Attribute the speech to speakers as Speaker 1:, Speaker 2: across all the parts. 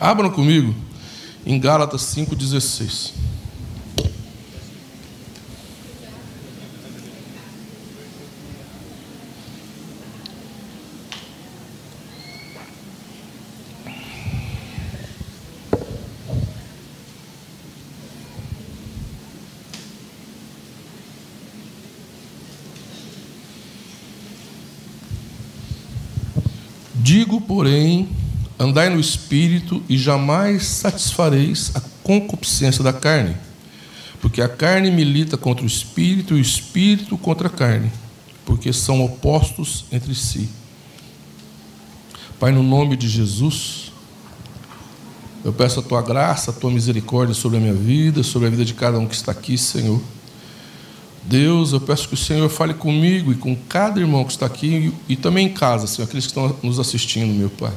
Speaker 1: Abram comigo em Gálatas 5,16. Andai no espírito e jamais satisfareis a concupiscência da carne, porque a carne milita contra o espírito e o espírito contra a carne, porque são opostos entre si. Pai, no nome de Jesus, eu peço a tua graça, a tua misericórdia sobre a minha vida, sobre a vida de cada um que está aqui, Senhor. Deus, eu peço que o Senhor fale comigo e com cada irmão que está aqui e também em casa, Senhor, aqueles que estão nos assistindo, meu Pai.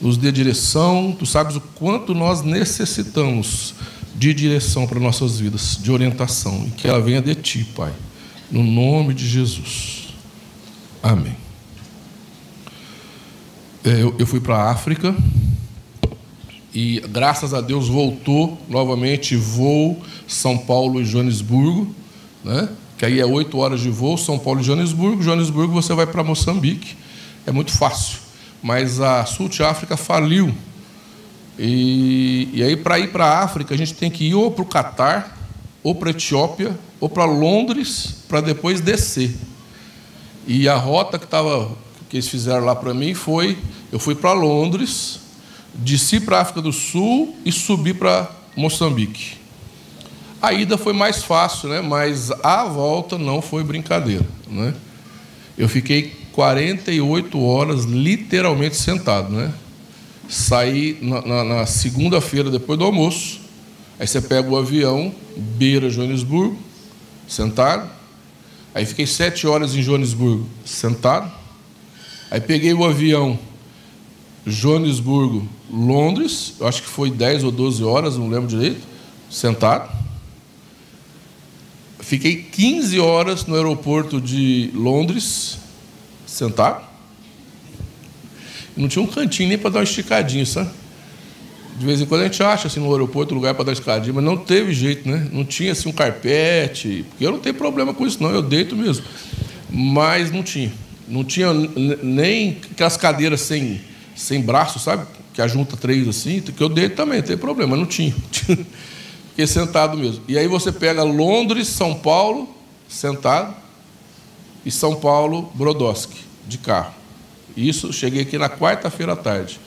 Speaker 1: Nos dê direção, tu sabes o quanto nós necessitamos de direção para nossas vidas, de orientação, e que ela venha de ti, Pai, no nome de Jesus. Amém. É, eu fui para a África e, graças a Deus, voltou novamente voo São Paulo e Joanesburgo né? que aí é oito horas de voo, São Paulo e Joanesburgo. Joanesburgo você vai para Moçambique, é muito fácil. Mas a Sul de África faliu. E, e aí, para ir para a África, a gente tem que ir ou para o Catar, ou para a Etiópia, ou para Londres, para depois descer. E a rota que, tava, que eles fizeram lá para mim foi: eu fui para Londres, desci para a África do Sul e subi para Moçambique. A ida foi mais fácil, né? mas a volta não foi brincadeira. Né? Eu fiquei 48 horas literalmente sentado. Né? Saí na, na, na segunda-feira, depois do almoço. Aí você pega o avião, beira Joanesburgo, sentado. Aí fiquei sete horas em Joanesburgo, sentado. Aí peguei o avião, Joanesburgo, Londres, eu acho que foi 10 ou 12 horas, não lembro direito, sentado. Fiquei 15 horas no aeroporto de Londres, sentado. Não tinha um cantinho nem para dar uma esticadinha, sabe? De vez em quando a gente acha assim, no aeroporto lugar para dar escadinha, mas não teve jeito, né? Não tinha assim um carpete, porque eu não tenho problema com isso, não, eu deito mesmo. Mas não tinha. Não tinha nem aquelas cadeiras sem, sem braço, sabe? Que ajunta três assim, que eu deito também, não tem problema, não tinha. Fiquei sentado mesmo. E aí você pega Londres, São Paulo, sentado, e São Paulo, Brodowski, de carro. Isso, cheguei aqui na quarta-feira à tarde.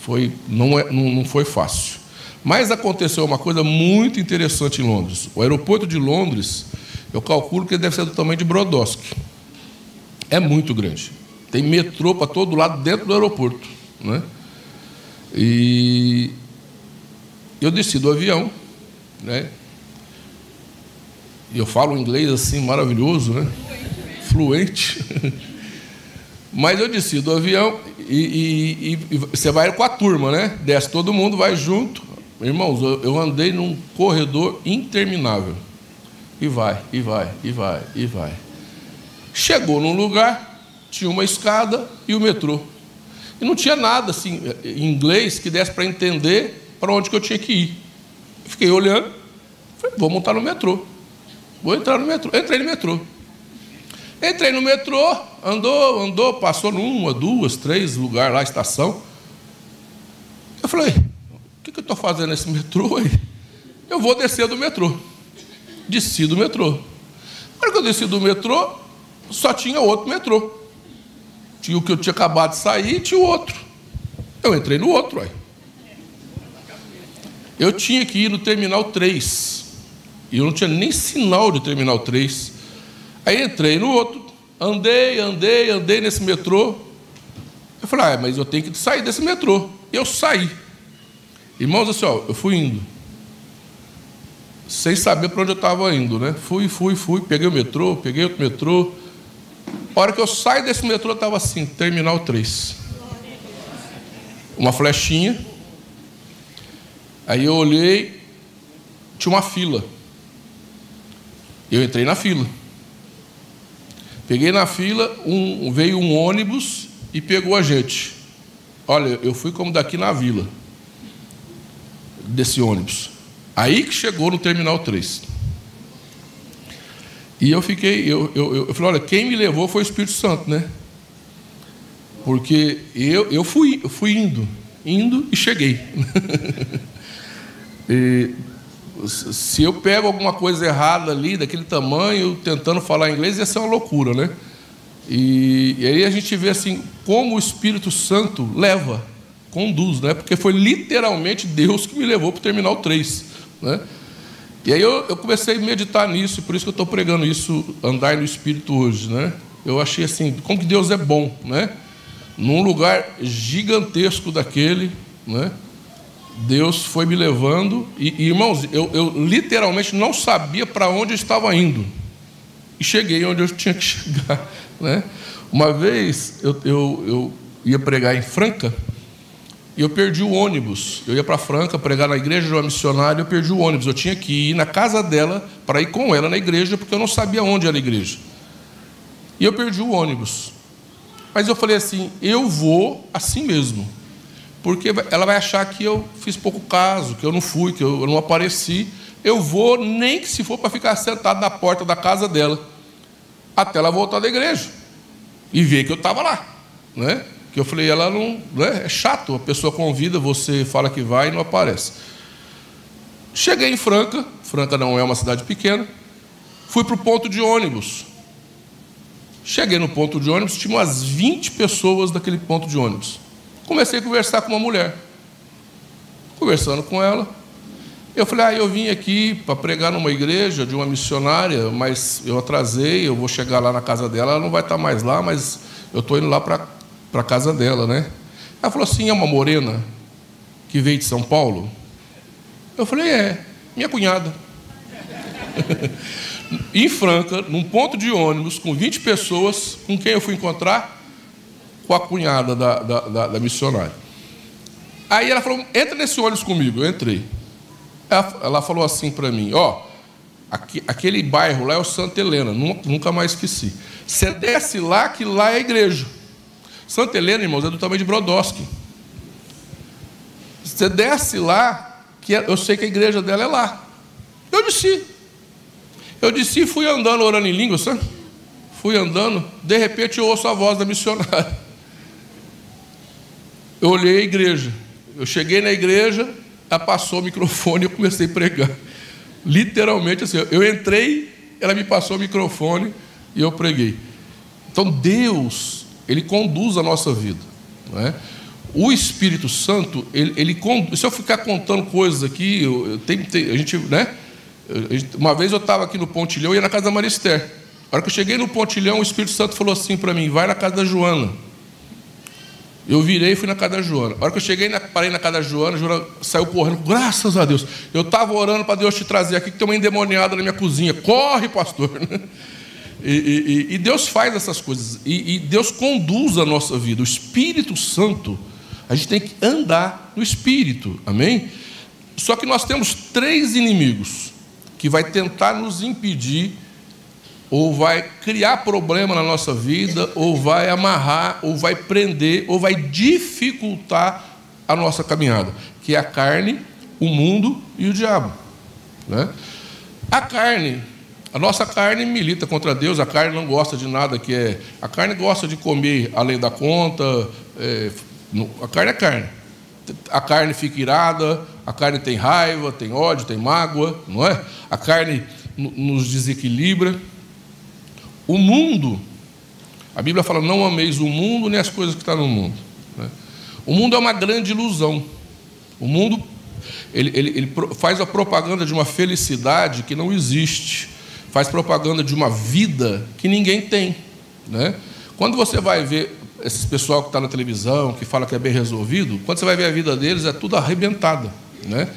Speaker 1: Foi, não, é, não, não foi fácil. Mas aconteceu uma coisa muito interessante em Londres. O aeroporto de Londres, eu calculo que deve ser do tamanho de Brodowski. É muito grande. Tem metrô para todo lado dentro do aeroporto. Né? E eu desci do avião, né? E eu falo inglês assim maravilhoso, né? Fluente. Mas eu desci do avião e, e, e, você vai com a turma, né? Desce todo mundo, vai junto. Irmãos, eu andei num corredor interminável. E vai, e vai, e vai, e vai. Chegou num lugar, tinha uma escada e o metrô. E não tinha nada assim em inglês que desse para entender para onde que eu tinha que ir. Fiquei olhando, falei, vou montar no metrô. Vou entrar no metrô. Entrei no metrô. Entrei no metrô, andou, andou, passou numa, duas, três lugares lá, estação. Eu falei, o que, eu estou fazendo nesse metrô aí? Eu vou descer do metrô. Desci do metrô. Que eu desci do metrô, só tinha outro metrô. Tinha o que eu tinha acabado de sair e tinha o outro. Eu entrei no outro aí. Eu tinha que ir no terminal 3. E eu não tinha nem sinal de terminal 3. Aí entrei no outro, andei, andei, andei nesse metrô. Eu falei, ah, mas eu tenho que sair desse metrô. Eu saí. Irmãos, assim, ó, eu fui indo. Sem saber para onde eu estava indo, né? Fui, fui, fui, peguei o metrô, peguei outro metrô. A hora que eu saio desse metrô, estava assim, terminal 3. Uma flechinha Aí eu olhei, tinha uma fila. Eu entrei na fila. Peguei na fila, um, veio um ônibus e pegou a gente. Olha, eu fui como daqui na vila, desse ônibus. Aí que chegou no Terminal 3. E eu fiquei, eu, eu, eu falei, olha, quem me levou foi o Espírito Santo, né? Porque eu, eu, fui, eu fui indo, indo e cheguei. e, se eu pego alguma coisa errada ali, daquele tamanho, tentando falar inglês, ia ser uma loucura, né? E, e aí a gente vê assim, como o Espírito Santo leva, conduz, né? Porque foi literalmente Deus que me levou para o Terminal 3, né? E aí eu, eu, comecei a meditar nisso, por isso que eu estou pregando isso, andar no Espírito hoje, né? Eu achei assim, como que Deus é bom, né? Num lugar gigantesco daquele, né? Deus foi me levando, e, e irmãos, eu, eu, literalmente não sabia para onde eu estava indo, e cheguei onde eu tinha que chegar. Né? Uma vez eu, eu, eu ia pregar em Franca, e eu perdi o ônibus. Eu ia para Franca pregar na igreja de uma missionária, eu perdi o ônibus. Eu tinha que ir na casa dela para ir com ela na igreja, porque eu não sabia onde era a igreja. E eu perdi o ônibus. Mas eu falei assim: eu vou assim mesmo porque ela vai achar que eu fiz pouco caso, que eu não fui, que eu não apareci. Eu vou, nem que se for para ficar sentado na porta da casa dela, até ela voltar da igreja e ver que eu estava lá. Né? Que eu falei, ela não. Né? É chato, a pessoa convida, você fala que vai e não aparece. Cheguei em Franca, Franca não é uma cidade pequena, fui para o ponto de ônibus. Cheguei no ponto de ônibus, tinha umas 20 pessoas daquele ponto de ônibus. Comecei a conversar com uma mulher. Conversando com ela, eu falei: Ah, eu vim aqui para pregar numa igreja de uma missionária, mas eu atrasei, eu vou chegar lá na casa dela, ela não vai estar mais lá, mas eu estou indo lá para a casa dela, né? Ela falou assim: É uma morena que veio de São Paulo? Eu falei: É, minha cunhada. em Franca, num ponto de ônibus, com 20 pessoas, com quem eu fui encontrar? Com a cunhada da, da, da, da missionária. Aí ela falou: entra nesse ônibus comigo. Eu entrei. Ela, ela falou assim para mim: ó, aqui, aquele bairro lá é o Santa Helena, nunca mais esqueci. Você desce lá, que lá é igreja. Santa Helena, irmãos, é do tamanho de Brodowski. Você desce lá, que é, eu sei que a igreja dela é lá. Eu desci. Eu desci e fui andando, orando em língua, sabe? Fui andando, de repente eu ouço a voz da missionária eu olhei a igreja. Eu cheguei na igreja, ela passou o microfone e eu comecei a pregar. Literalmente assim, eu entrei, ela me passou o microfone e eu preguei. Então Deus, Ele conduz a nossa vida. Não é? O Espírito Santo, ele, ele conduz. Se eu ficar contando coisas aqui, eu, eu tenho, a gente, né? Uma vez eu estava aqui no Pontilhão e ia na casa da Marister. A hora que eu cheguei no Pontilhão, o Espírito Santo falou assim para mim: vai na casa da Joana. Eu virei e fui na casa da Joana. A hora que eu cheguei, na, parei na casa da Joana, a Joana saiu correndo, graças a Deus. Eu estava orando para Deus te trazer aqui, que tem uma endemoniada na minha cozinha. Corre, pastor. E, e, e Deus faz essas coisas. E, e Deus conduz a nossa vida. O Espírito Santo, a gente tem que andar no Espírito. Amém? Só que nós temos três inimigos que vai tentar nos impedir ou vai criar problema na nossa vida, ou vai amarrar, ou vai prender, ou vai dificultar a nossa caminhada, que é a carne, o mundo e o diabo. Né? A carne, a nossa carne milita contra Deus, a carne não gosta de nada que é. A carne gosta de comer além da conta, é, a carne é carne. A carne fica irada, a carne tem raiva, tem ódio, tem mágoa, não é? A carne nos desequilibra. O mundo, a Bíblia fala: não ameis o mundo nem as coisas que estão no mundo. Né? O mundo é uma grande ilusão. O mundo ele, ele, ele faz a propaganda de uma felicidade que não existe, faz propaganda de uma vida que ninguém tem. Né? Quando você vai ver esse pessoal que está na televisão, que fala que é bem resolvido, quando você vai ver a vida deles, é tudo arrebentada. Né?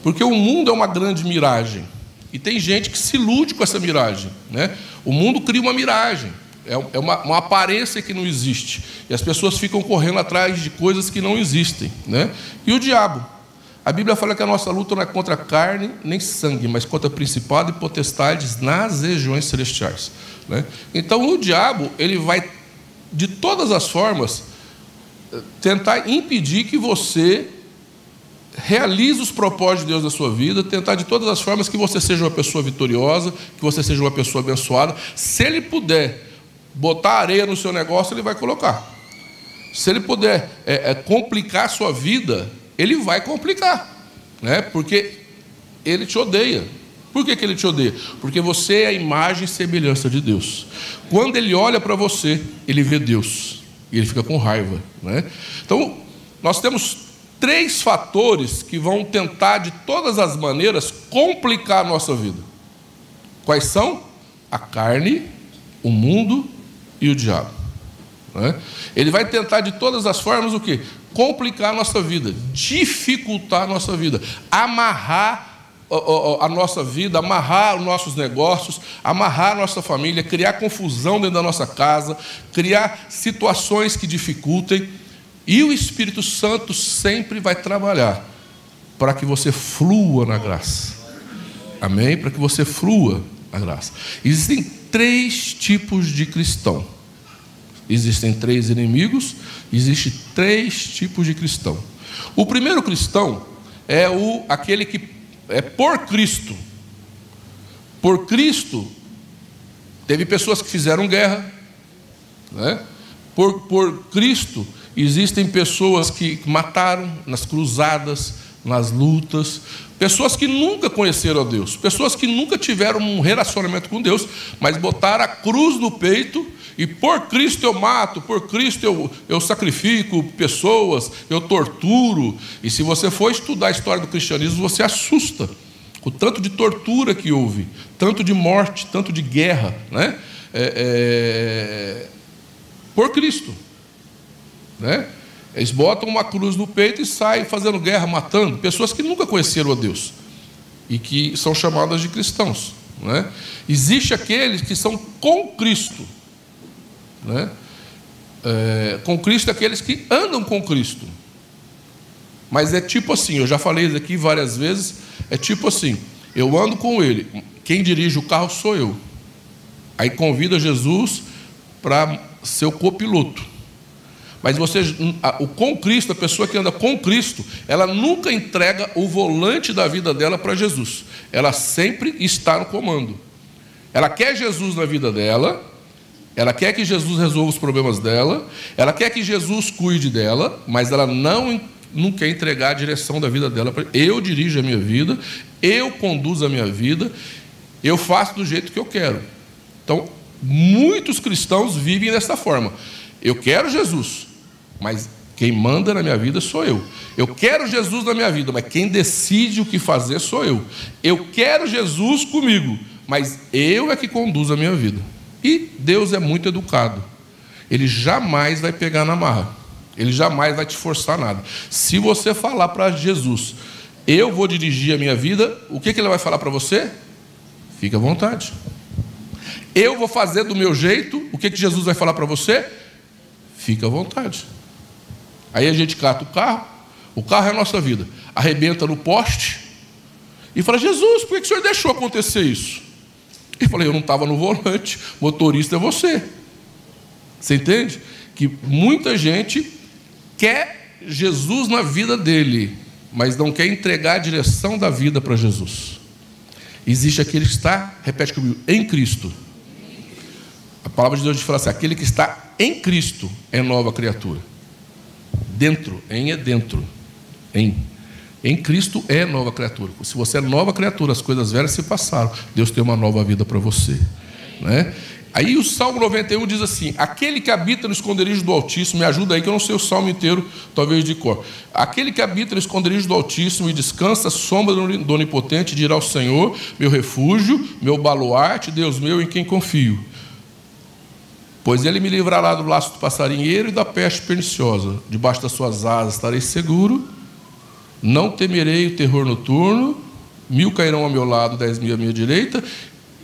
Speaker 1: Porque o mundo é uma grande miragem. E tem gente que se ilude com essa miragem. Né? O mundo cria uma miragem, é, é uma, uma, aparência que não existe. E as pessoas ficam correndo atrás de coisas que não existem. Né? E o diabo? A Bíblia fala que a nossa luta não é contra carne nem sangue, mas contra principado e potestades nas regiões celestiais. Né? Então o diabo ele vai de todas as formas tentar impedir que você realize os propósitos de Deus na sua vida, tentar de todas as formas que você seja uma pessoa vitoriosa, que você seja uma pessoa abençoada. Se ele puder botar areia no seu negócio, ele vai colocar. Se ele puder é, é, complicar a sua vida, ele vai complicar, né? porque ele te odeia. Por que, que ele te odeia? Porque você é a imagem e semelhança de Deus. Quando ele olha para você, ele vê Deus e ele fica com raiva. Né? Então, nós temos três fatores que vão tentar, de todas as maneiras, complicar a nossa vida. Quais são? A carne, o mundo e o diabo. Né? Ele vai tentar, de todas as formas, o que? Complicar a nossa vida, dificultar a nossa vida, amarrar a nossa vida, amarrar os nossos negócios, amarrar a nossa família, criar confusão dentro da nossa casa, criar situações que dificultem. E o Espírito Santo sempre vai trabalhar para que você flua na graça. Amém? Para que você flua na graça. Existem três tipos de cristão. Existem três inimigos, existem três tipos de cristão. O primeiro cristão é o aquele que é por Cristo. Por Cristo, teve pessoas que fizeram guerra, né? por, por Cristo, Existem pessoas que mataram nas cruzadas, nas lutas, pessoas que nunca conheceram a Deus, pessoas que nunca tiveram um relacionamento com Deus, mas botaram a cruz no peito e por Cristo eu mato, por Cristo eu, eu sacrifico pessoas, eu torturo. E se você for estudar a história do cristianismo, você assusta. O tanto de tortura que houve, tanto de morte, tanto de guerra, né? É, é, por Cristo. Né? Eles botam uma cruz no peito e saem fazendo guerra, matando pessoas que nunca conheceram a Deus e que são chamadas de cristãos. Né? Existe aqueles que são com Cristo. Né? É, com Cristo, aqueles que andam com Cristo. Mas é tipo assim, eu já falei isso aqui várias vezes, é tipo assim, eu ando com ele, quem dirige o carro sou eu. Aí convida Jesus para ser o copiloto. Mas você, o com Cristo, a pessoa que anda com Cristo, ela nunca entrega o volante da vida dela para Jesus. Ela sempre está no comando. Ela quer Jesus na vida dela, ela quer que Jesus resolva os problemas dela, ela quer que Jesus cuide dela, mas ela não, não quer entregar a direção da vida dela. Eu dirijo a minha vida, eu conduzo a minha vida, eu faço do jeito que eu quero. Então, muitos cristãos vivem dessa forma. Eu quero Jesus, mas quem manda na minha vida sou eu. Eu quero Jesus na minha vida, mas quem decide o que fazer sou eu. Eu quero Jesus comigo, mas eu é que conduzo a minha vida. E Deus é muito educado. Ele jamais vai pegar na marra. Ele jamais vai te forçar nada. Se você falar para Jesus, eu vou dirigir a minha vida, o que, que ele vai falar para você? Fique à vontade. Eu vou fazer do meu jeito, o que, que Jesus vai falar para você? Fique à vontade. Aí a gente cata o carro, o carro é a nossa vida, arrebenta no poste e fala: Jesus, por que o senhor deixou acontecer isso? E falei: Eu não estava no volante, motorista é você. Você entende? Que muita gente quer Jesus na vida dele, mas não quer entregar a direção da vida para Jesus. Existe aquele que está, repete comigo, em Cristo. A palavra de Deus diz assim: aquele que está em Cristo é nova criatura. Dentro, em é dentro. Em. Em Cristo é nova criatura. Se você é nova criatura, as coisas velhas se passaram. Deus tem uma nova vida para você. Né? Aí o Salmo 91 diz assim: Aquele que habita no esconderijo do Altíssimo, me ajuda aí que eu não sei o salmo inteiro, talvez de cor. Aquele que habita no esconderijo do Altíssimo e descansa sombra do Onipotente, dirá ao Senhor: Meu refúgio, meu baluarte, Deus meu em quem confio. Pois ele me livrará do laço do passarinheiro e da peste perniciosa. Debaixo das suas asas estarei seguro. Não temerei o terror noturno. Mil cairão ao meu lado, dez mil à minha direita.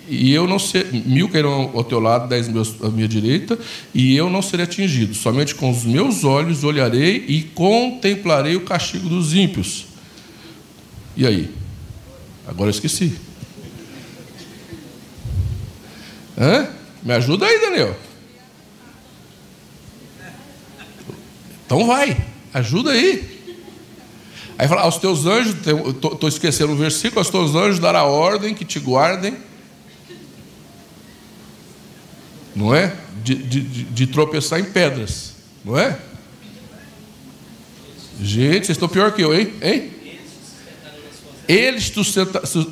Speaker 1: E eu não ser, mil cairão ao teu lado, dez mil à minha direita, e eu não serei atingido. Somente com os meus olhos olharei e contemplarei o castigo dos ímpios. E aí? Agora eu esqueci. Hã? Me ajuda aí, Daniel. Então vai, ajuda aí. Aí fala, aos teus anjos, estou esquecendo o versículo, aos teus anjos dará ordem que te guardem. Não é? De, de, de tropeçar em pedras. Não é? Gente, vocês estão pior que eu, hein? hein? Eles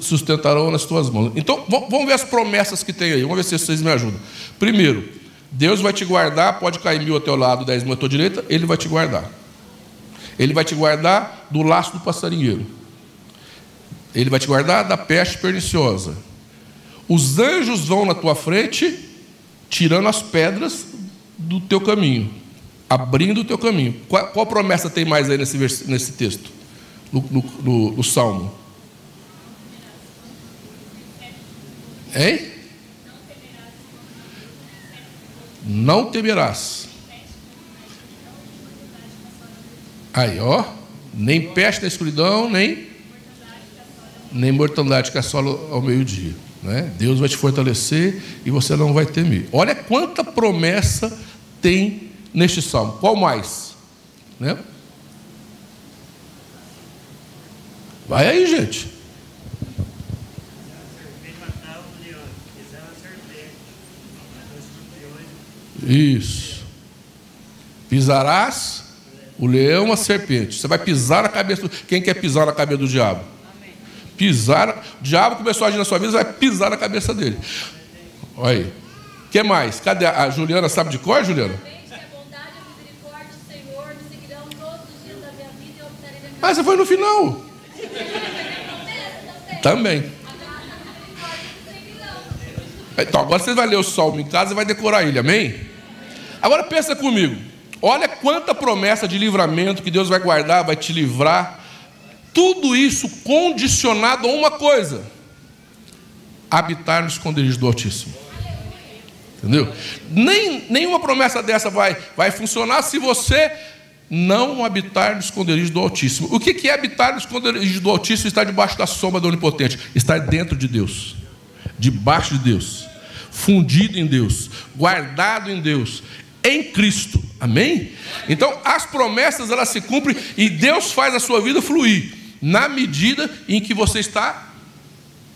Speaker 1: sustentarão nas tuas mãos. Então, vamos ver as promessas que tem aí. Vamos ver se vocês me ajudam. Primeiro, Deus vai te guardar, pode cair mil ao teu lado, dez mil à tua direita, Ele vai te guardar. Ele vai te guardar do laço do passarinheiro. Ele vai te guardar da peste perniciosa. Os anjos vão na tua frente, tirando as pedras do teu caminho, abrindo o teu caminho. Qual, qual promessa tem mais aí nesse, nesse texto? No, no, no, no Salmo? Hein? Não temerás. Aí, ó. Nem peste na escuridão, nem, nem mortandade que assola ao meio-dia. Né? Deus vai te fortalecer e você não vai temer. Olha quanta promessa tem neste salmo. Qual mais? Né? Vai aí, gente. Isso. Pisarás o leão, a serpente. Você vai pisar na cabeça. Do... Quem quer pisar na cabeça do diabo? Pisar. O diabo começou a agir na sua vida, você vai pisar na cabeça dele. Olha aí. O que mais? Cadê a Juliana? Sabe de cor, Juliana? Mas você foi no final. Também. Então, agora você vai ler o salmo em casa e vai decorar ele, amém? Agora pensa comigo. Olha quanta promessa de livramento que Deus vai guardar, vai te livrar. Tudo isso condicionado a uma coisa: habitar no esconderijo do Altíssimo. Entendeu? Nem, nenhuma promessa dessa vai, vai funcionar se você não habitar no esconderijo do Altíssimo. O que é habitar no esconderijo do Altíssimo? Estar debaixo da sombra do Onipotente. Estar dentro de Deus, debaixo de Deus, fundido em Deus, guardado em Deus, em Cristo. Amém? Então, as promessas elas se cumprem e Deus faz a sua vida fluir na medida em que você está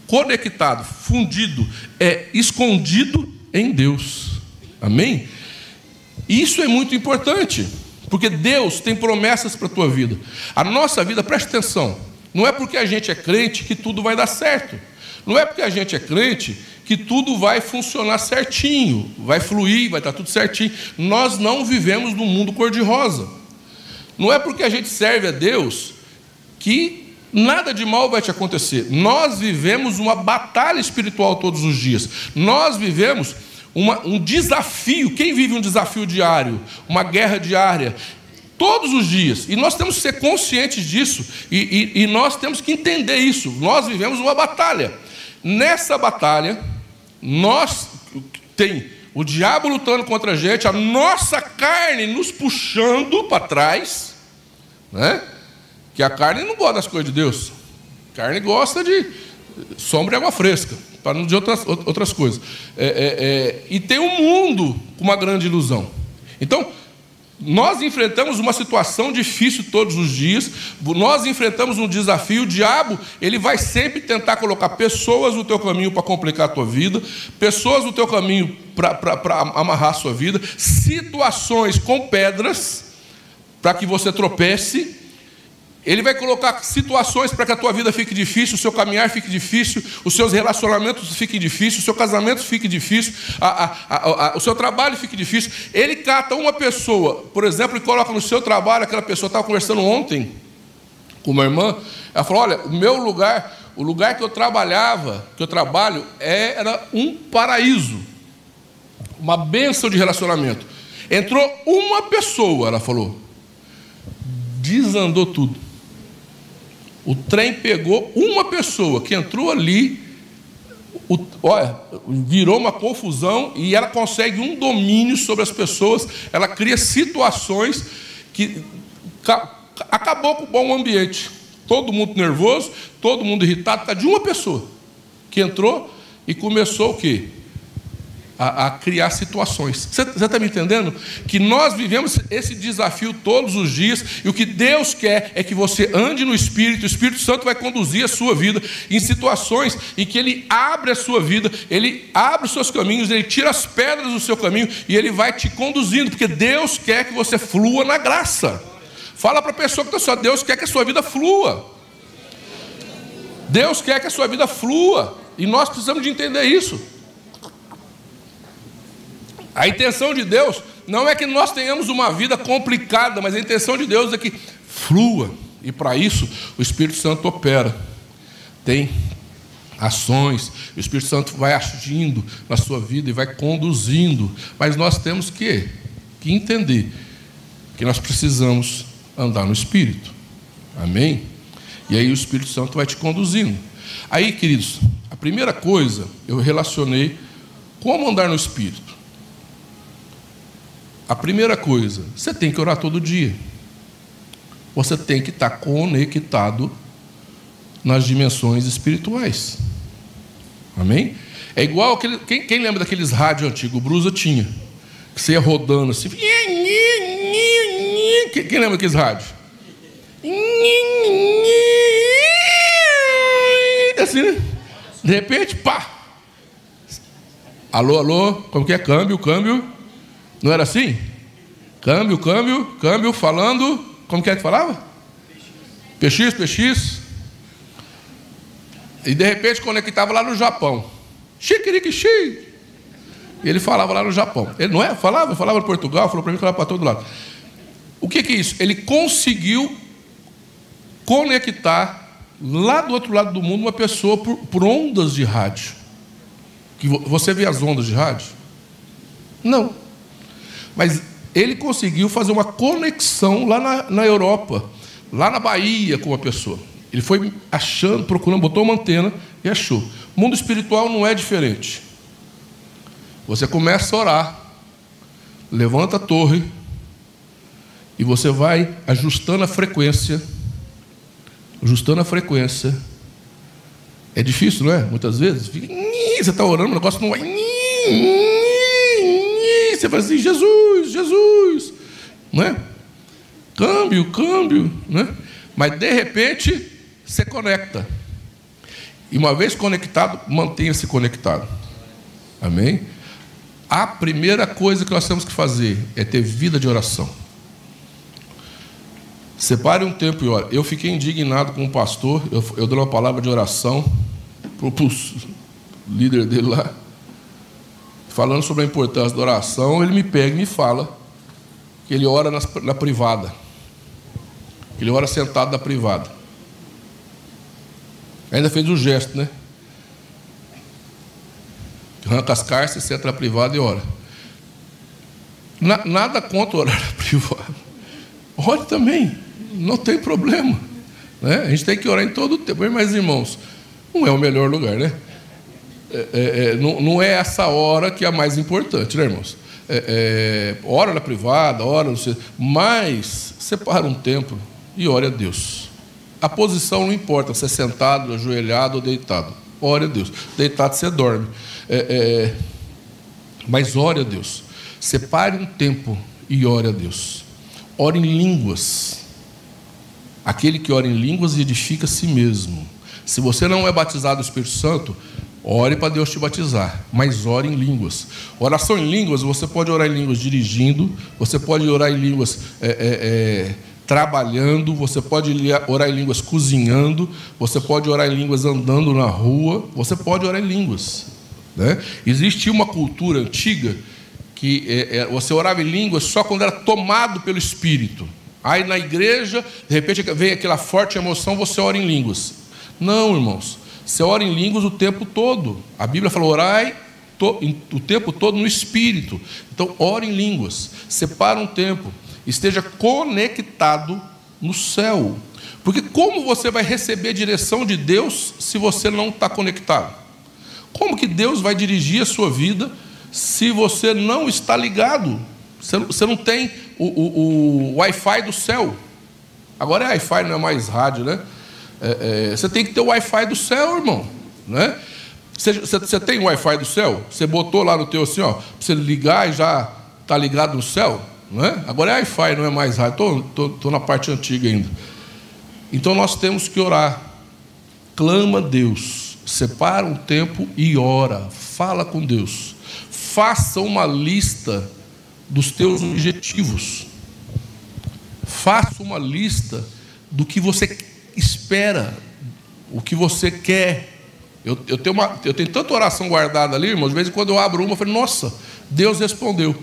Speaker 1: conectado, fundido, é escondido em Deus. Amém? Isso é muito importante, porque Deus tem promessas para a tua vida. A nossa vida, preste atenção, não é porque a gente é crente que tudo vai dar certo. Não é porque a gente é crente que tudo vai funcionar certinho, vai fluir, vai estar tudo certinho. Nós não vivemos num mundo cor-de-rosa. Não é porque a gente serve a Deus que nada de mal vai te acontecer. Nós vivemos uma batalha espiritual todos os dias. Nós vivemos uma, um desafio. Quem vive um desafio diário? Uma guerra diária? Todos os dias. E nós temos que ser conscientes disso. E, e, e nós temos que entender isso. Nós vivemos uma batalha. Nessa batalha, nós tem o diabo lutando contra a gente, a nossa carne nos puxando para trás, né? Que a carne não gosta das coisas de Deus. A carne gosta de sombra e água fresca, para não dizer outras, outras coisas. É, é, é, e tem o um mundo com uma grande ilusão. Então, nós enfrentamos uma situação difícil todos os dias, nós enfrentamos um desafio. O diabo, ele vai sempre tentar colocar pessoas no teu caminho para complicar a tua vida, pessoas no teu caminho para amarrar a sua vida, situações com pedras para que você tropece, ele vai colocar situações para que a tua vida fique difícil, o seu caminhar fique difícil, os seus relacionamentos fiquem difíceis, o seu casamento fique difícil, a, a, a, o seu trabalho fique difícil. Ele cata uma pessoa, por exemplo, e coloca no seu trabalho, aquela pessoa estava conversando ontem com uma irmã, ela falou: olha, o meu lugar, o lugar que eu trabalhava, que eu trabalho, era um paraíso, uma bênção de relacionamento. Entrou uma pessoa, ela falou, desandou tudo. O trem pegou uma pessoa que entrou ali, o, olha, virou uma confusão e ela consegue um domínio sobre as pessoas, ela cria situações que acabou com o bom ambiente. Todo mundo nervoso, todo mundo irritado, está de uma pessoa que entrou e começou o quê? A, a criar situações. Você está me entendendo? Que nós vivemos esse desafio todos os dias e o que Deus quer é que você ande no Espírito, o Espírito Santo vai conduzir a sua vida em situações em que Ele abre a sua vida, Ele abre os seus caminhos, Ele tira as pedras do seu caminho e Ele vai te conduzindo, porque Deus quer que você flua na graça. Fala para a pessoa que está só, Deus quer que a sua vida flua. Deus quer que a sua vida flua. E nós precisamos de entender isso. A intenção de Deus não é que nós tenhamos uma vida complicada, mas a intenção de Deus é que flua. E para isso o Espírito Santo opera. Tem ações, o Espírito Santo vai agindo na sua vida e vai conduzindo. Mas nós temos que, que entender que nós precisamos andar no Espírito. Amém? E aí o Espírito Santo vai te conduzindo. Aí, queridos, a primeira coisa eu relacionei como andar no Espírito. A primeira coisa, você tem que orar todo dia. Você tem que estar conectado nas dimensões espirituais. Amém? É igual aquele. Quem, quem lembra daqueles rádios antigos? O Brusa tinha. Que você ia rodando assim. Quem, quem lembra daqueles rádios? Assim, né? De repente, pá! Alô, alô, como que é? Câmbio, câmbio. Não era assim? Câmbio, câmbio, câmbio, falando. Como que é que falava? PX, PX. E de repente conectava lá no Japão. Xiquiriquixi. Ele falava lá no Japão. Ele não é? Falava, falava em Portugal, falou para mim que falava para todo lado. O que, que é isso? Ele conseguiu conectar lá do outro lado do mundo uma pessoa por, por ondas de rádio. Que você vê as ondas de rádio? Não. Mas ele conseguiu fazer uma conexão lá na, na Europa, lá na Bahia com a pessoa. Ele foi achando, procurando, botou uma antena e achou. O mundo espiritual não é diferente. Você começa a orar, levanta a torre, e você vai ajustando a frequência, ajustando a frequência. É difícil, não é? Muitas vezes. você está orando, o negócio não vai. Você faz assim, Jesus, Jesus. Não é? Câmbio, câmbio. Né? Mas de repente você conecta. E uma vez conectado, mantenha-se conectado. Amém? A primeira coisa que nós temos que fazer é ter vida de oração. Separe um tempo e ore. Eu fiquei indignado com o pastor, eu, eu dei uma palavra de oração para o líder dele lá falando sobre a importância da oração, ele me pega e me fala que ele ora na, privada. Ele ora sentado na privada. Ainda fez o gesto, né? Arranca as cartas, senta na privada e ora. Na, nada contra orar na privada. Ore também, não tem problema. Né? A gente tem que orar em todo o tempo. Mas, irmãos, não é o melhor lugar, né? É, é, é, não, não, é essa hora que é a mais importante, né, irmãos? É, é hora na privada, hora no mas separa um tempo e ore a Deus. A posição não importa, se é sentado, ajoelhado ou deitado. Ore a Deus. Deitado você dorme. É, mas ore a Deus. Separe um tempo e ore a Deus. Ore em línguas. Aquele que ora em línguas edifica a si mesmo. Se você não é batizado no Espírito Santo, Ore para Deus te batizar, mas ore em línguas. Oração em línguas, você pode orar em línguas dirigindo, você pode orar em línguas é, é, é, trabalhando, você pode orar em línguas cozinhando, você pode orar em línguas andando na rua, você pode orar em línguas. Né? Existia uma cultura antiga que é, é, você orava em línguas só quando era tomado pelo Espírito. Aí na igreja, de repente vem aquela forte emoção, você ora em línguas. Não, irmãos. Você ora em línguas o tempo todo. A Bíblia fala: orai o tempo todo no espírito. Então, ore em línguas. Separa um tempo. Esteja conectado no céu. Porque como você vai receber direção de Deus se você não está conectado? Como que Deus vai dirigir a sua vida se você não está ligado? Você não tem o, o, o Wi-Fi do céu. Agora é Wi-Fi, não é mais rádio, né? É, é, você tem que ter o Wi-Fi do céu, irmão. Né? Você, você, você tem Wi-Fi do céu? Você botou lá no teu assim, ó, para você ligar e já está ligado no céu? Não é? Agora é Wi-Fi, não é mais rádio. Estou na parte antiga ainda. Então nós temos que orar. Clama a Deus. Separa um tempo e ora. Fala com Deus. Faça uma lista dos teus objetivos. Faça uma lista do que você espera, o que você quer. Eu, eu, tenho, uma, eu tenho tanta oração guardada ali, irmãos, de vez em quando eu abro uma, eu falo, nossa, Deus respondeu.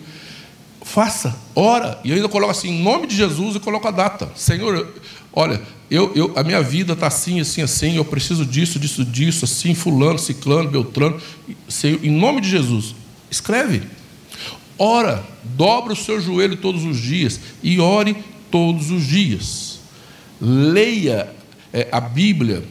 Speaker 1: Faça, ora, e eu ainda coloco assim, em nome de Jesus, e coloco a data. Senhor, olha, eu, eu, a minha vida está assim, assim, assim, eu preciso disso, disso, disso, assim, fulano, ciclano, beltrano. Senhor, em nome de Jesus, escreve. Ora, dobra o seu joelho todos os dias e ore todos os dias. Leia é, a Bíblia,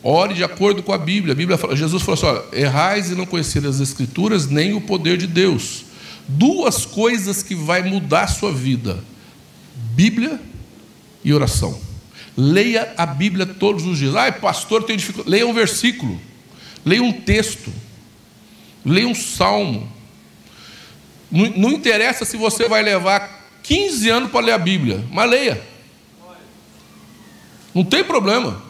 Speaker 1: ore de acordo com a Bíblia. A Bíblia Jesus falou assim: olha, errais e não conheceis as Escrituras nem o poder de Deus. Duas coisas que vai mudar a sua vida: Bíblia e oração. Leia a Bíblia todos os dias. Ai, pastor, tem dificuldade. Leia um versículo, leia um texto, leia um salmo. Não, não interessa se você vai levar 15 anos para ler a Bíblia, mas leia. Não tem problema.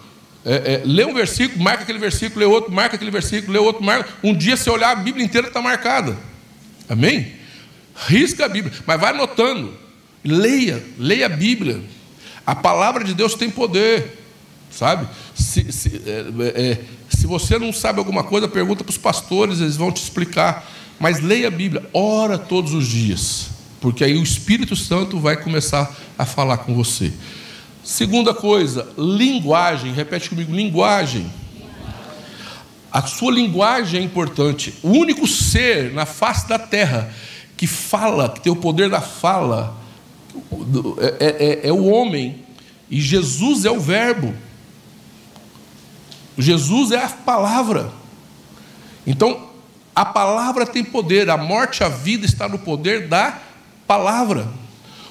Speaker 1: É, é, lê um versículo, marca aquele versículo, lê outro, marca aquele versículo, lê outro, marca. Um dia, se olhar, a Bíblia inteira está marcada. Amém? Risca a Bíblia, mas vai anotando. Leia, leia a Bíblia. A palavra de Deus tem poder, sabe? Se, se, é, é, se você não sabe alguma coisa, pergunta para os pastores, eles vão te explicar. Mas leia a Bíblia, ora todos os dias, porque aí o Espírito Santo vai começar a falar com você. Segunda coisa, linguagem. Repete comigo: linguagem. A sua linguagem é importante. O único ser na face da terra que fala, que tem o poder da fala, é, é, é, é o homem. E Jesus é o Verbo. Jesus é a palavra. Então, a palavra tem poder. A morte a vida está no poder da palavra.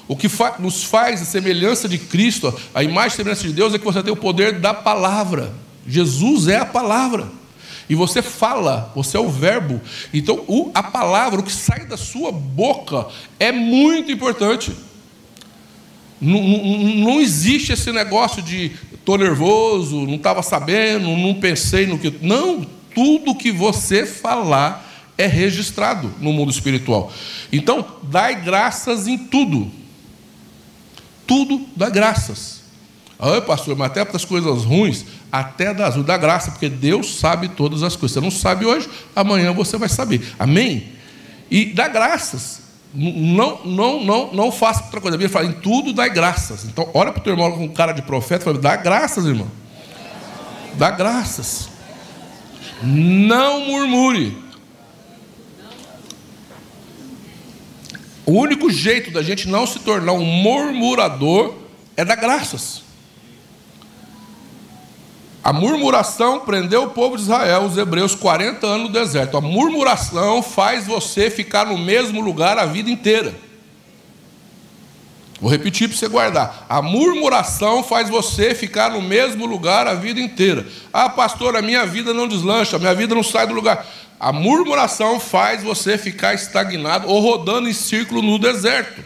Speaker 1: O que fa nos faz a semelhança de Cristo, a imagem e semelhança de Deus, é que você tem o poder da palavra. Jesus é a palavra. E você fala, você é o verbo. Então, o, a palavra, o que sai da sua boca, é muito importante. Não, não, não existe esse negócio de estou nervoso, não estava sabendo, não pensei no que. Não, tudo que você falar é registrado no mundo espiritual. Então, dai graças em tudo tudo dá graças. Ah, pastor, mas até para as coisas ruins, até das dá graça, porque Deus sabe todas as coisas. Você não sabe hoje, amanhã você vai saber. Amém? E dá graças. Não, não, não, não faça outra coisa. A Bíblia fala, em tudo dá graças. Então, olha para o teu irmão com cara de profeta e fala, dá graças, irmão. Dá graças. Não murmure. O único jeito da gente não se tornar um murmurador é dar graças. A murmuração prendeu o povo de Israel, os hebreus, 40 anos no deserto. A murmuração faz você ficar no mesmo lugar a vida inteira. Vou repetir para você guardar. A murmuração faz você ficar no mesmo lugar a vida inteira. Ah, pastor, a minha vida não deslancha, a minha vida não sai do lugar. A murmuração faz você ficar estagnado ou rodando em círculo no deserto.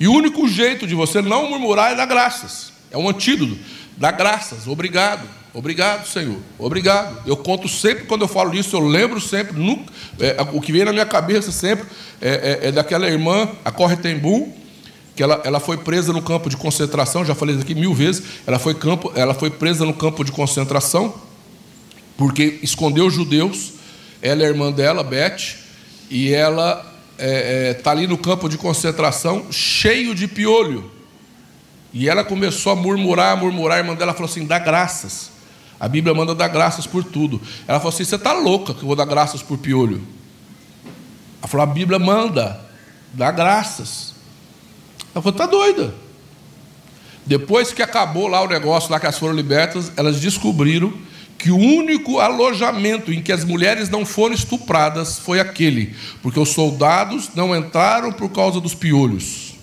Speaker 1: E o único jeito de você não murmurar é dar graças. É um antídoto. Dar graças. Obrigado. Obrigado, Senhor. Obrigado. Eu conto sempre, quando eu falo isso, eu lembro sempre. é, o que vem na minha cabeça sempre é, é, é daquela irmã, a Corre Tembu, que ela, ela foi presa no campo de concentração. Já falei isso aqui mil vezes. Ela foi, campo, ela foi presa no campo de concentração porque escondeu os judeus. Ela é irmã dela, Beth, e ela está é, é, tá ali no campo de concentração, cheio de piolho. E ela começou a murmurar, murmurar. A irmã dela falou assim: dá graças. A Bíblia manda dar graças por tudo. Ela falou assim: você está louca que eu vou dar graças por piolho? Ela falou: a Bíblia manda, dá graças. Ela falou: está doida. Depois que acabou lá o negócio, lá que elas foram libertas, elas descobriram que o único alojamento em que as mulheres não foram estupradas foi aquele, porque os soldados não entraram por causa dos piolhos.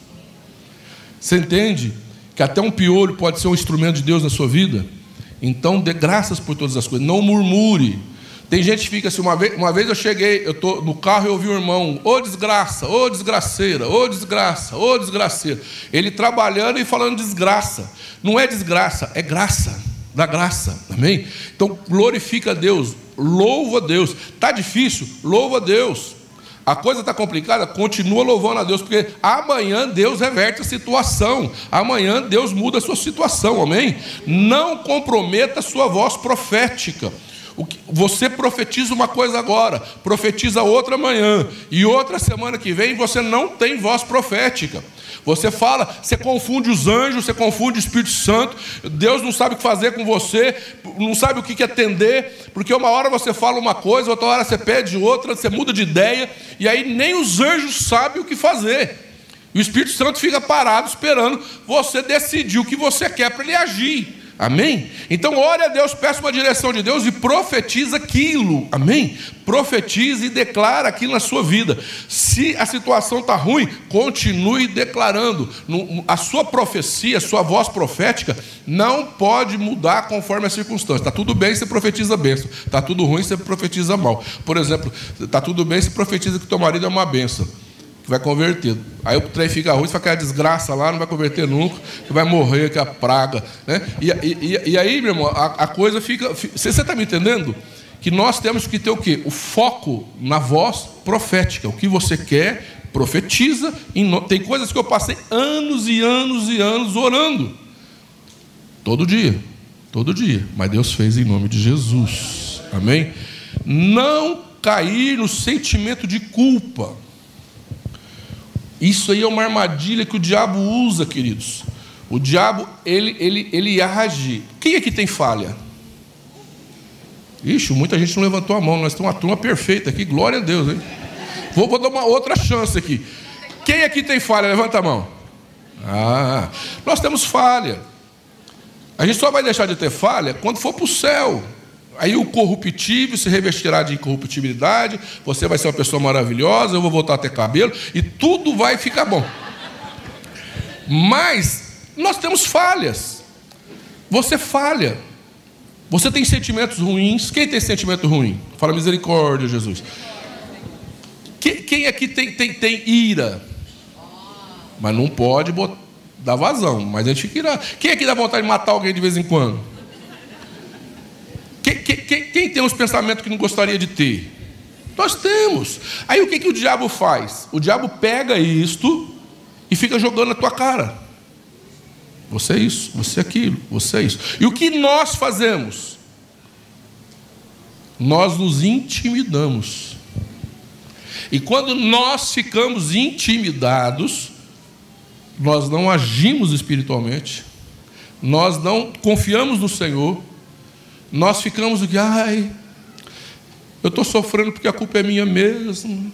Speaker 1: Você entende que até um piolho pode ser um instrumento de Deus na sua vida? Então dê graças por todas as coisas, não murmure. Tem gente que fica assim, uma vez, uma vez eu cheguei, eu estou no carro e ouvi um irmão, ô desgraça, ô desgraceira, ô desgraça, ô desgraceira. Ele trabalhando e falando desgraça. Não é desgraça, é graça, da graça, amém? Então glorifica a Deus, louva a Deus. Está difícil? Louva a Deus. A coisa está complicada? Continua louvando a Deus, porque amanhã Deus reverte a situação. Amanhã Deus muda a sua situação, amém? Não comprometa a sua voz profética. Você profetiza uma coisa agora, profetiza outra amanhã, e outra semana que vem você não tem voz profética. Você fala, você confunde os anjos, você confunde o Espírito Santo, Deus não sabe o que fazer com você, não sabe o que atender, porque uma hora você fala uma coisa, outra hora você pede outra, você muda de ideia, e aí nem os anjos sabem o que fazer. E o Espírito Santo fica parado esperando você decidir o que você quer para ele agir. Amém? Então, ore a Deus, peça uma direção de Deus e profetiza aquilo. Amém? Profetiza e declara aquilo na sua vida. Se a situação está ruim, continue declarando. A sua profecia, a sua voz profética, não pode mudar conforme a circunstância. Está tudo bem, você profetiza benção. Está tudo ruim, você profetiza mal. Por exemplo, está tudo bem, você profetiza que teu marido é uma benção que vai converter. Aí o trem fica ruim, você vai aquela desgraça lá, não vai converter nunca, que vai morrer, que é a praga. Né? E, e, e aí, meu irmão, a, a coisa fica. Você está me entendendo? Que nós temos que ter o quê? O foco na voz profética. O que você quer, profetiza. Tem coisas que eu passei anos e anos e anos orando. Todo dia. Todo dia. Mas Deus fez em nome de Jesus. Amém? Não cair no sentimento de culpa. Isso aí é uma armadilha que o diabo usa, queridos. O diabo, ele, ele, ele age. Quem aqui tem falha? Ixi, muita gente não levantou a mão. Nós temos uma turma perfeita aqui. Glória a Deus, hein? Vou, vou dar uma outra chance aqui. Quem aqui tem falha? Levanta a mão. Ah, nós temos falha. A gente só vai deixar de ter falha quando for para o céu. Aí o corruptível se revestirá de incorruptibilidade, você vai ser uma pessoa maravilhosa, eu vou voltar a ter cabelo, e tudo vai ficar bom. Mas nós temos falhas. Você falha. Você tem sentimentos ruins. Quem tem sentimento ruim? Fala misericórdia, Jesus. Quem aqui tem, tem, tem ira? Mas não pode botar, dar vazão. Mas a gente fica irado. Quem aqui dá vontade de matar alguém de vez em quando? Quem, quem, quem, tem uns pensamentos que não gostaria de ter? Nós temos. Aí o que, que o diabo faz? O diabo pega isto e fica jogando na tua cara. Você é isso, você é aquilo, você é isso. E o que nós fazemos? Nós nos intimidamos. E quando nós ficamos intimidados, nós não agimos espiritualmente, nós não confiamos no Senhor, nós ficamos o ai, eu estou sofrendo porque a culpa é minha mesmo.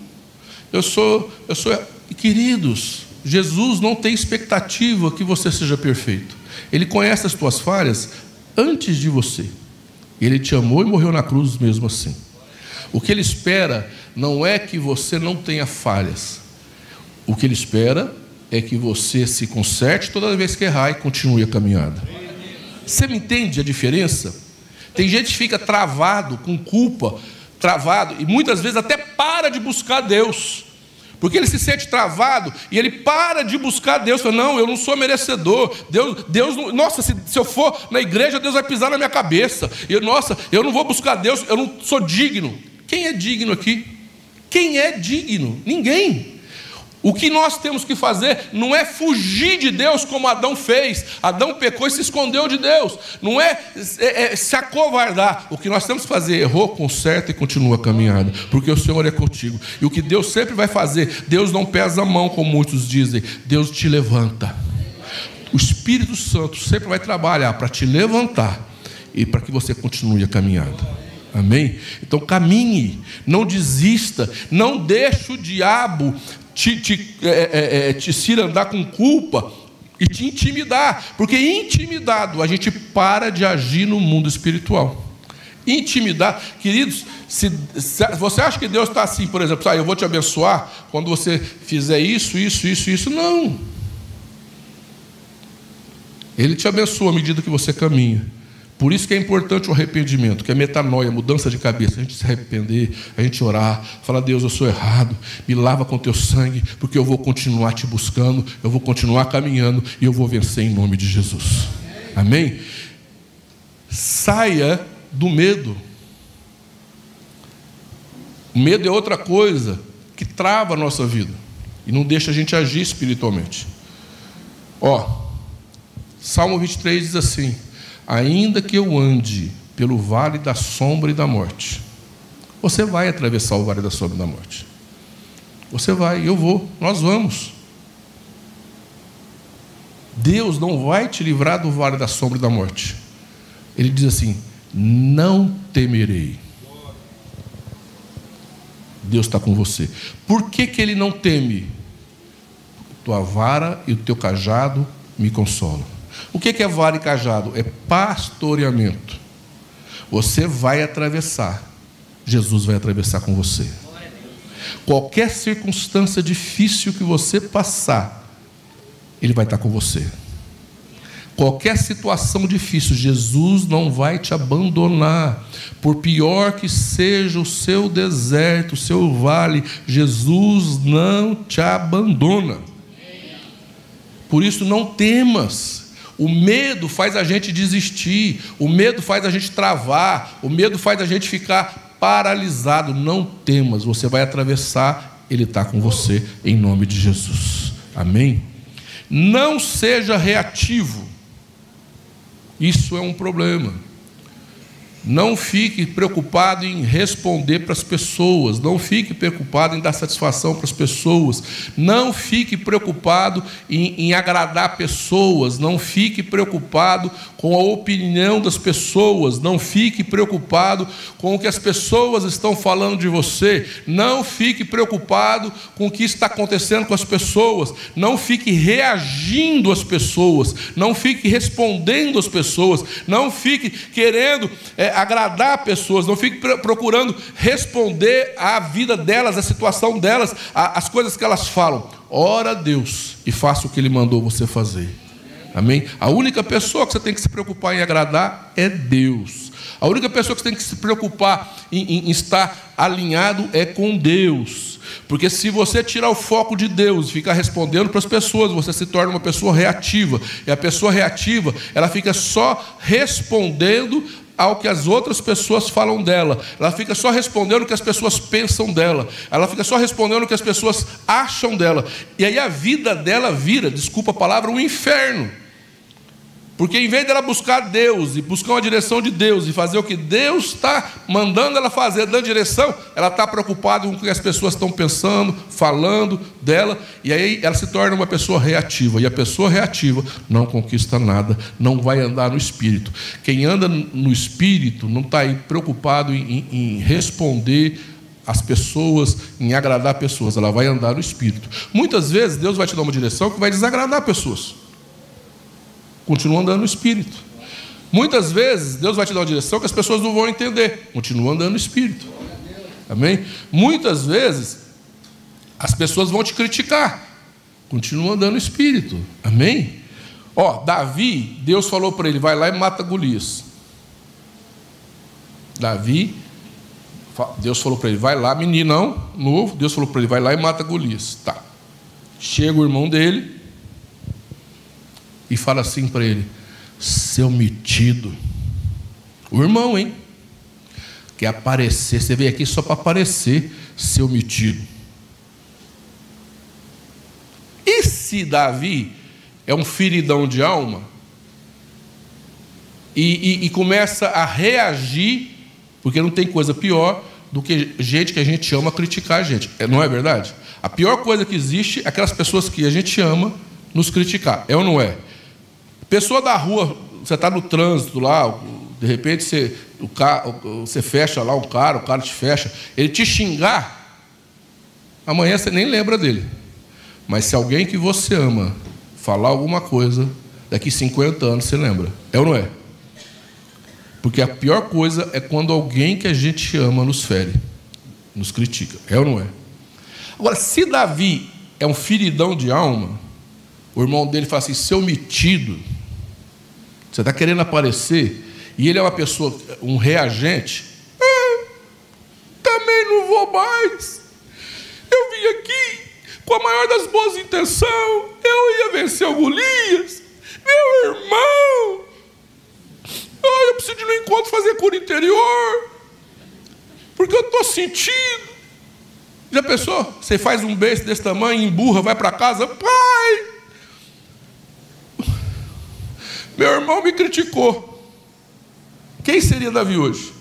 Speaker 1: Eu sou, eu sou. Queridos, Jesus não tem expectativa que você seja perfeito. Ele conhece as tuas falhas antes de você. Ele te amou e morreu na cruz mesmo assim. O que ele espera não é que você não tenha falhas. O que ele espera é que você se conserte toda vez que errar e continue a caminhada. Você me entende a diferença? Tem gente que fica travado, com culpa, travado, e muitas vezes até para de buscar Deus. Porque ele se sente travado e ele para de buscar Deus. Fala, não, eu não sou merecedor. Deus, Deus não, nossa, se, se, eu for na igreja, Deus vai pisar na minha cabeça. Eu, nossa, eu não vou buscar Deus, eu não sou digno. Quem é digno aqui? Quem é digno? Ninguém. O que nós temos que fazer não é fugir de Deus como Adão fez. Adão pecou e se escondeu de Deus. Não é, é, é se acovardar. O que nós temos que fazer, errou, conserta e continua a caminhada. Porque o Senhor é contigo. E o que Deus sempre vai fazer, Deus não pesa a mão, como muitos dizem. Deus te levanta. O Espírito Santo sempre vai trabalhar para te levantar e para que você continue a caminhada. Amém? Então caminhe, não desista, não deixe o diabo te, te, é, é, é, te andar com culpa e te intimidar, porque intimidado a gente para de agir no mundo espiritual. Intimidar, queridos, se, se você acha que Deus está assim, por exemplo, ah, eu vou te abençoar quando você fizer isso, isso, isso, isso, não. Ele te abençoa à medida que você caminha. Por isso que é importante o arrependimento, que é metanoia, mudança de cabeça. A gente se arrepender, a gente orar, falar, Deus, eu sou errado, me lava com teu sangue, porque eu vou continuar te buscando, eu vou continuar caminhando e eu vou vencer em nome de Jesus. Amém? Saia do medo. O medo é outra coisa que trava a nossa vida e não deixa a gente agir espiritualmente. Ó, Salmo 23 diz assim: Ainda que eu ande pelo vale da sombra e da morte, você vai atravessar o vale da sombra e da morte. Você vai, eu vou, nós vamos. Deus não vai te livrar do vale da sombra e da morte. Ele diz assim: Não temerei. Deus está com você. Por que, que ele não teme? Tua vara e o teu cajado me consolam. O que é vara e cajado? É pastoreamento. Você vai atravessar, Jesus vai atravessar com você. Qualquer circunstância difícil que você passar, Ele vai estar com você. Qualquer situação difícil, Jesus não vai te abandonar. Por pior que seja o seu deserto, o seu vale, Jesus não te abandona. Por isso, não temas. O medo faz a gente desistir, o medo faz a gente travar, o medo faz a gente ficar paralisado. Não temas, você vai atravessar, Ele está com você, em nome de Jesus. Amém? Não seja reativo. Isso é um problema. Não fique preocupado em responder para as pessoas, não fique preocupado em dar satisfação para as pessoas, não fique preocupado em, em, agradar pessoas, não fique preocupado com a opinião das pessoas, não fique preocupado com o que as pessoas estão falando de você, não fique preocupado com o que está acontecendo com as pessoas, não fique reagindo às pessoas, não fique respondendo às pessoas, não fique querendo. É, agradar pessoas, não fique procurando responder à vida delas, à situação delas, às coisas que elas falam. Ora a Deus e faça o que Ele mandou você fazer. Amém? A única pessoa que você tem que se preocupar em agradar é Deus. A única pessoa que você tem que se preocupar em, em, em estar alinhado é com Deus. Porque se você tirar o foco de Deus e ficar respondendo para as pessoas, você se torna uma pessoa reativa. E a pessoa reativa, ela fica só respondendo ao que as outras pessoas falam dela. Ela fica só respondendo o que as pessoas pensam dela. Ela fica só respondendo o que as pessoas acham dela. E aí a vida dela vira, desculpa a palavra, um inferno. Porque em vez dela buscar Deus e buscar uma direção de Deus e fazer o que Deus está mandando ela fazer, dando direção, ela está preocupada com o que as pessoas estão pensando, falando dela, e aí ela se torna uma pessoa reativa. E a pessoa reativa não conquista nada, não vai andar no espírito. Quem anda no espírito não está preocupado em, em, em responder as pessoas, em agradar pessoas, ela vai andar no espírito. Muitas vezes Deus vai te dar uma direção que vai desagradar pessoas continua andando no espírito. Muitas vezes Deus vai te dar uma direção que as pessoas não vão entender, continua andando no espírito. Amém? Muitas vezes as pessoas vão te criticar, continua andando no espírito. Amém? Ó, Davi, Deus falou para ele: vai lá e mata Golias. Davi, Deus falou para ele: vai lá, meninão novo. Deus falou para ele: vai lá e mata Golias. Tá. Chega o irmão dele, e fala assim para ele: seu metido. O irmão, hein? Quer aparecer, você veio aqui só para aparecer, seu metido. E se Davi é um feridão de alma e, e, e começa a reagir, porque não tem coisa pior do que gente que a gente ama criticar a gente, é, não é verdade? A pior coisa que existe é aquelas pessoas que a gente ama nos criticar, é ou não é? Pessoa da rua, você está no trânsito lá, de repente você, o você fecha lá um cara, o cara te fecha, ele te xingar, amanhã você nem lembra dele. Mas se alguém que você ama falar alguma coisa, daqui 50 anos você lembra. É ou não é? Porque a pior coisa é quando alguém que a gente ama nos fere, nos critica. É ou não é? Agora, se Davi é um feridão de alma, o irmão dele fala assim: seu metido, você está querendo aparecer e ele é uma pessoa, um reagente, ah, também não vou mais. Eu vim aqui com a maior das boas intenções, eu ia vencer o Golias, meu irmão. Oh, eu preciso de um encontro fazer cura interior, porque eu estou sentindo. Já pensou? Você faz um beijo desse tamanho, emburra, vai para casa, pai. Meu irmão me criticou. Quem seria Davi hoje?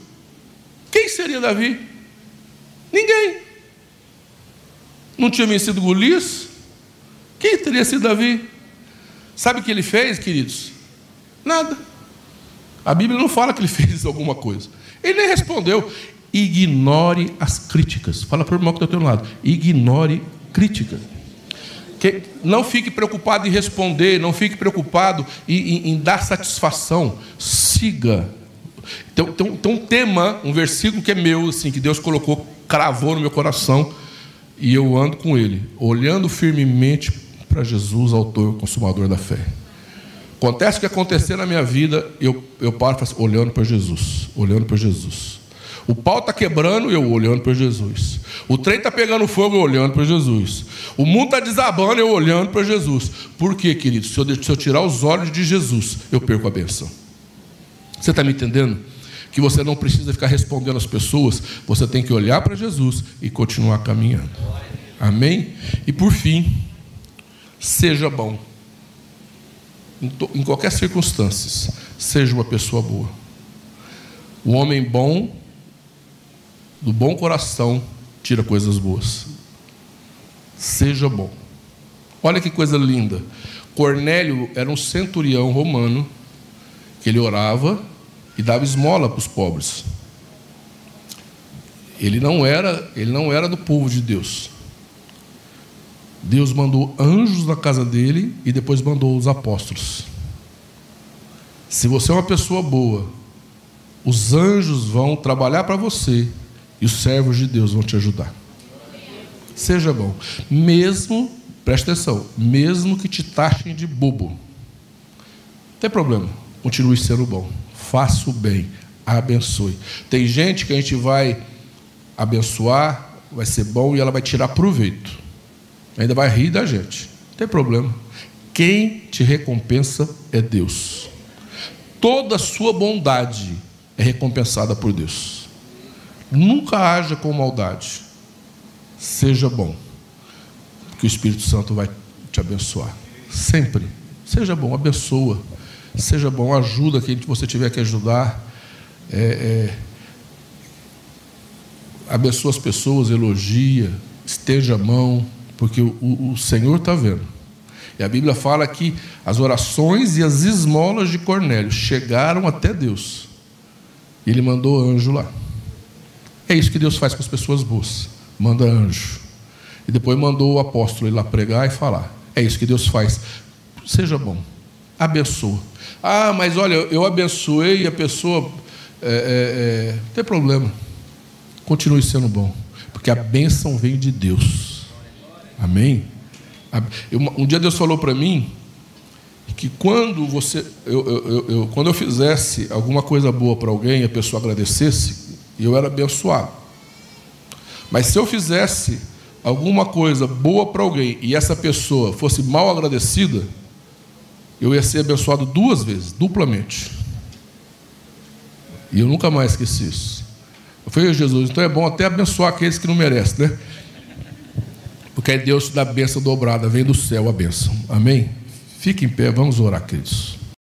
Speaker 1: Quem seria Davi? Ninguém. Não tinha vencido Golias? Quem teria sido Davi? Sabe o que ele fez, queridos? Nada. A Bíblia não fala que ele fez alguma coisa. Ele nem respondeu. Ignore as críticas. Fala para o irmão que está ao teu lado. Ignore críticas. Que não fique preocupado em responder, não fique preocupado em, em, em dar satisfação. Siga. Tem, tem, tem, um tema, um versículo que é meu, assim, que Deus colocou, cravou no meu coração, e eu ando com ele, olhando firmemente para Jesus, autor consumador da fé. Acontece o que acontecer na minha vida, eu, eu paro assim, olhando para Jesus, olhando para Jesus. O pau está quebrando e eu olhando para Jesus. O trem está pegando fogo e eu olhando para Jesus. O mundo está desabando e eu olhando para Jesus. Por quê, querido? Se eu, se eu tirar os olhos de Jesus, eu perco a benção. Você está me entendendo? Que você não precisa ficar respondendo às pessoas, você tem que olhar para Jesus e continuar caminhando. Amém? E por fim, seja bom. Em, em qualquer circunstância, seja uma pessoa boa. O homem bom do bom coração tira coisas boas. Seja bom. Olha que coisa linda. Cornélio era um centurião romano que ele orava e dava esmola para os pobres. Ele não era, ele não era do povo de Deus. Deus mandou anjos na casa dele e depois mandou os apóstolos. Se você é uma pessoa boa, os anjos vão trabalhar para você e os servos de Deus vão te ajudar. Seja bom. Mesmo, preste atenção, mesmo que te taxem de bobo. Não tem problema. Continue sendo bom. Faça o bem. Abençoe. Tem gente que a gente vai abençoar, vai ser bom e ela vai tirar proveito. Ainda vai rir da gente. Não tem problema. Quem te recompensa é Deus. Toda sua bondade é recompensada por Deus. Nunca haja com maldade. Seja bom. Que o Espírito Santo vai te abençoar. Sempre. Seja bom, abençoa. Seja bom, ajuda quem você tiver que ajudar. É, é, abençoa as pessoas, elogia, esteja a mão, porque o, o Senhor está vendo. E a Bíblia fala que as orações e as esmolas de Cornélio chegaram até Deus. E ele mandou anjo lá. É isso que Deus faz com as pessoas boas. Manda anjo. E depois mandou o apóstolo ir lá pregar e falar. É isso que Deus faz. Seja bom. Abençoa. Ah, mas olha, eu abençoei a pessoa. É, é, é, não tem problema. Continue sendo bom. Porque a bênção vem de Deus. Amém? Um dia Deus falou para mim que quando você, eu, eu, eu, quando eu fizesse alguma coisa boa para alguém e a pessoa agradecesse, e eu era abençoado. Mas se eu fizesse alguma coisa boa para alguém e essa pessoa fosse mal agradecida, eu ia ser abençoado duas vezes, duplamente. E eu nunca mais esqueci isso. Eu falei, Jesus, então é bom até abençoar aqueles que não merecem, né? Porque aí Deus dá a benção dobrada, vem do céu a benção. Amém? Fique em pé, vamos orar, queridos.